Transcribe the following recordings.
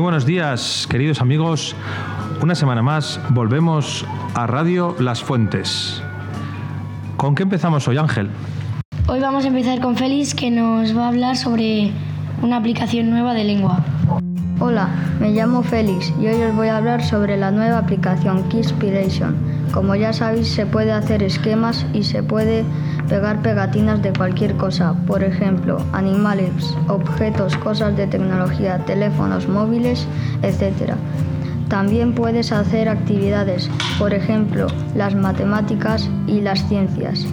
Muy buenos días, queridos amigos. Una semana más volvemos a Radio Las Fuentes. ¿Con qué empezamos hoy, Ángel? Hoy vamos a empezar con Félix, que nos va a hablar sobre una aplicación nueva de lengua. Hola, me llamo Félix y hoy os voy a hablar sobre la nueva aplicación Keyspiration. Como ya sabéis, se puede hacer esquemas y se puede pegar pegatinas de cualquier cosa, por ejemplo, animales, objetos, cosas de tecnología, teléfonos móviles, etc. También puedes hacer actividades, por ejemplo, las matemáticas y las ciencias.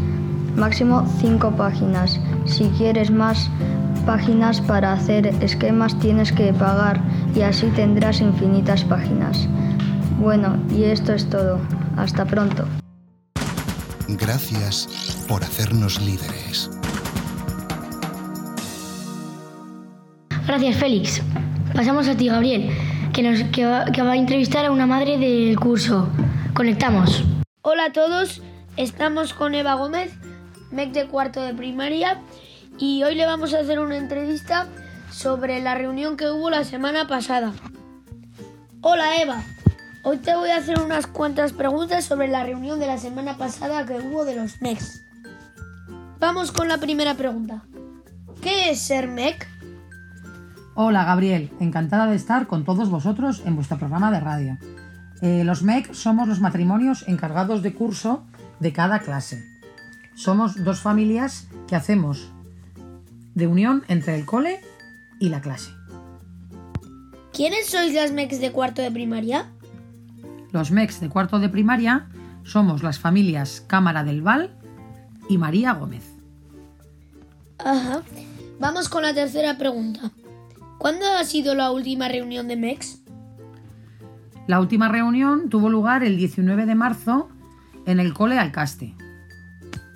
Máximo 5 páginas. Si quieres más páginas para hacer esquemas tienes que pagar y así tendrás infinitas páginas. Bueno, y esto es todo. Hasta pronto. Gracias por hacernos líderes. Gracias, Félix. Pasamos a ti, Gabriel, que, nos, que, va, que va a entrevistar a una madre del curso. Conectamos. Hola a todos, estamos con Eva Gómez, MEC de cuarto de primaria, y hoy le vamos a hacer una entrevista sobre la reunión que hubo la semana pasada. Hola Eva, hoy te voy a hacer unas cuantas preguntas sobre la reunión de la semana pasada que hubo de los MECs. Vamos con la primera pregunta. ¿Qué es ser MEC? Hola Gabriel, encantada de estar con todos vosotros en vuestro programa de radio. Eh, los MEC somos los matrimonios encargados de curso de cada clase. Somos dos familias que hacemos de unión entre el cole y la clase. ¿Quiénes sois las MECs de cuarto de primaria? Los MECs de cuarto de primaria somos las familias Cámara del Val y María Gómez. Ajá. Vamos con la tercera pregunta. ¿Cuándo ha sido la última reunión de MECs? La última reunión tuvo lugar el 19 de marzo en el cole Alcaste.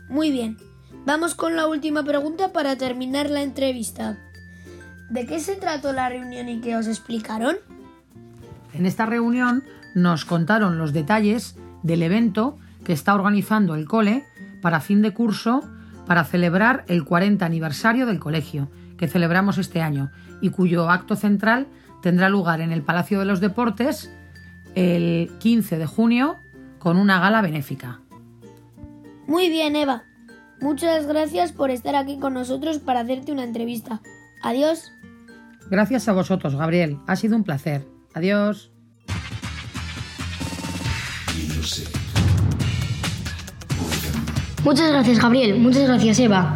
Muy bien. Vamos con la última pregunta para terminar la entrevista. ¿De qué se trató la reunión y qué os explicaron? En esta reunión nos contaron los detalles del evento que está organizando el cole para fin de curso para celebrar el 40 aniversario del colegio, que celebramos este año y cuyo acto central tendrá lugar en el Palacio de los Deportes el 15 de junio con una gala benéfica. Muy bien, Eva. Muchas gracias por estar aquí con nosotros para hacerte una entrevista. Adiós. Gracias a vosotros, Gabriel. Ha sido un placer. Adiós. Muchas gracias, Gabriel. Muchas gracias, Eva.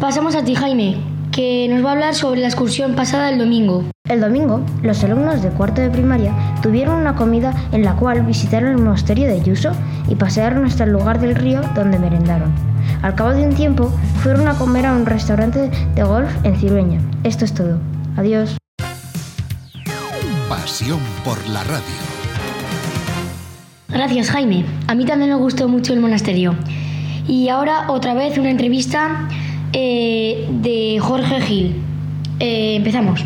Pasamos a ti, Jaime, que nos va a hablar sobre la excursión pasada el domingo. El domingo, los alumnos de cuarto de primaria tuvieron una comida en la cual visitaron el monasterio de Yuso y pasearon hasta el lugar del río donde merendaron. Al cabo de un tiempo, fueron a comer a un restaurante de golf en Cirueña. Esto es todo. Adiós. Pasión por la radio. Gracias, Jaime. A mí también me gustó mucho el monasterio. Y ahora otra vez una entrevista eh, de Jorge Gil. Eh, empezamos.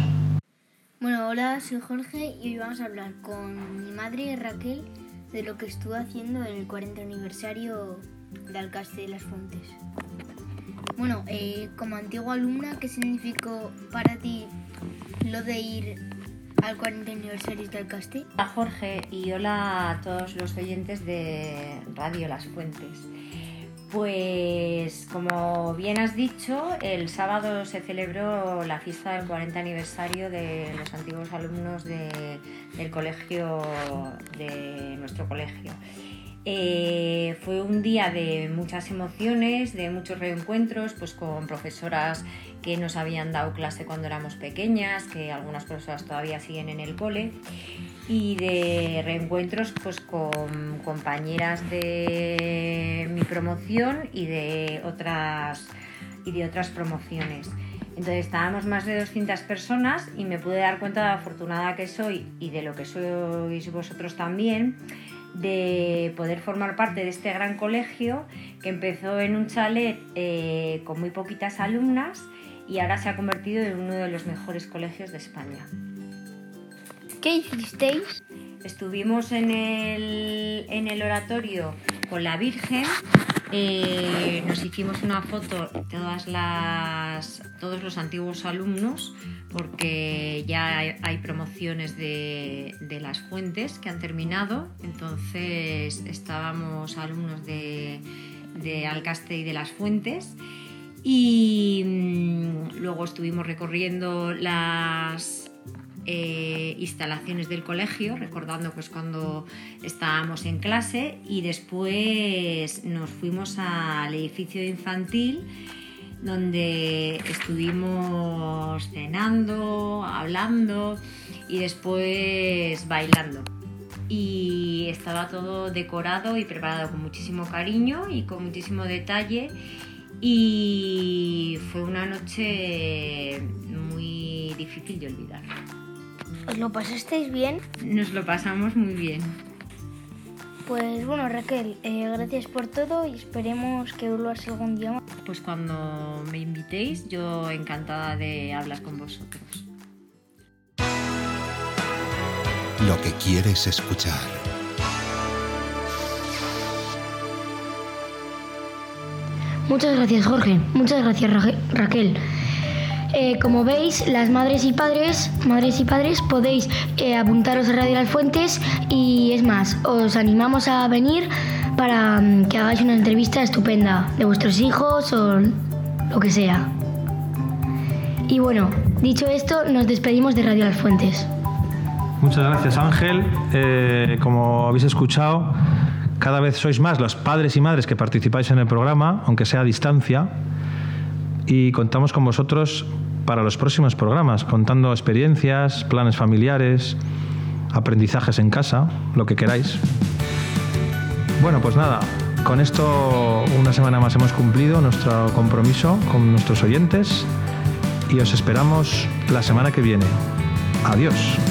Bueno, hola, soy Jorge y hoy vamos a hablar con mi madre Raquel de lo que estuvo haciendo en el 40 aniversario de Alcaste de las Fuentes. Bueno, eh, como antigua alumna, ¿qué significó para ti lo de ir al 40 aniversario de Alcaste? Hola Jorge y hola a todos los oyentes de Radio Las Fuentes. Pues como bien has dicho, el sábado se celebró la fiesta del 40 aniversario de los antiguos alumnos de- del colegio, de nuestro colegio. Eh, fue un día de muchas emociones, de muchos reencuentros, pues con profesoras que nos habían dado clase cuando éramos pequeñas, que algunas profesoras todavía siguen en el cole, y de reencuentros pues con compañeras de mi promoción y de otras y de otras promociones. Entonces estábamos más de 200 personas y me pude dar cuenta de la afortunada que soy y de lo que sois vosotros también de poder formar parte de este gran colegio que empezó en un chalet eh, con muy poquitas alumnas y ahora se ha convertido en uno de los mejores colegios de España. ¿Qué hicisteis? Estuvimos en el, en el oratorio con la Virgen, eh, nos hicimos una foto todas las, todos los antiguos alumnos porque ya hay, promociones de, las fuentes que han terminado, entonces estábamos alumnos de, de Alcaste y de las fuentes. Y mm, luego estuvimos recorriendo las eh, instalaciones del colegio, recordando pues cuando estábamos en clase y después nos fuimos al edificio infantil donde estuvimos cenando, hablando y después bailando. Y estaba todo decorado y preparado con muchísimo cariño y con muchísimo detalle. Y fue una noche muy difícil de olvidar. ¿Os lo pasasteis bien? Nos lo pasamos muy bien. Pues bueno, Raquel, eh, gracias por todo y esperemos que vuelvas algún día más. Pues cuando me invitéis, yo encantada de hablar con vosotros. Lo que quieres escuchar. Muchas gracias, Jorge. Muchas gracias, Raquel. Eh, como veis, las madres y padres, madres y padres, podéis eh, apuntaros a Radio Las Fuentes y es más, os animamos a venir para mm, que hagáis una entrevista estupenda de vuestros hijos o lo que sea. Y bueno, dicho esto, nos despedimos de Radio Las Fuentes. Muchas gracias Ángel. Eh, como habéis escuchado, cada vez sois más los padres y madres que participáis en el programa, aunque sea a distancia y contamos con vosotros para los próximos programas, contando experiencias, planes familiares, aprendizajes en casa, lo que queráis. Bueno, pues nada, con esto una semana más hemos cumplido nuestro compromiso con nuestros oyentes y os esperamos la semana que viene. Adiós.